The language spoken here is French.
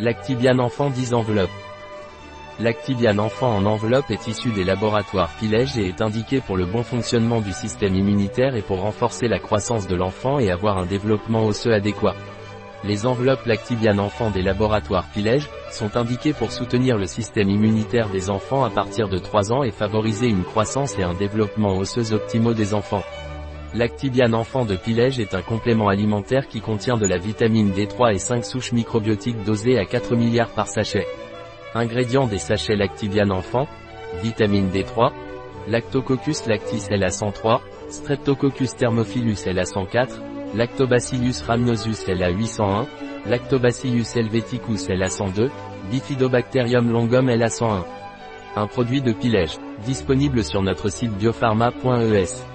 Lactibiane enfant 10 enveloppes. Lactibiane enfant en enveloppe est issu des laboratoires Pilège et est indiqué pour le bon fonctionnement du système immunitaire et pour renforcer la croissance de l'enfant et avoir un développement osseux adéquat. Les enveloppes Lactibiane enfant des laboratoires Pilège sont indiquées pour soutenir le système immunitaire des enfants à partir de 3 ans et favoriser une croissance et un développement osseux optimaux des enfants. Lactibiane enfant de Pilège est un complément alimentaire qui contient de la vitamine D3 et 5 souches microbiotiques dosées à 4 milliards par sachet. Ingrédients des sachets Lactibiane enfant, vitamine D3, Lactococcus lactis LA103, Streptococcus thermophilus LA104, Lactobacillus rhamnosus LA801, Lactobacillus helveticus LA102, Bifidobacterium longum LA101. Un produit de Pilège, disponible sur notre site biopharma.es.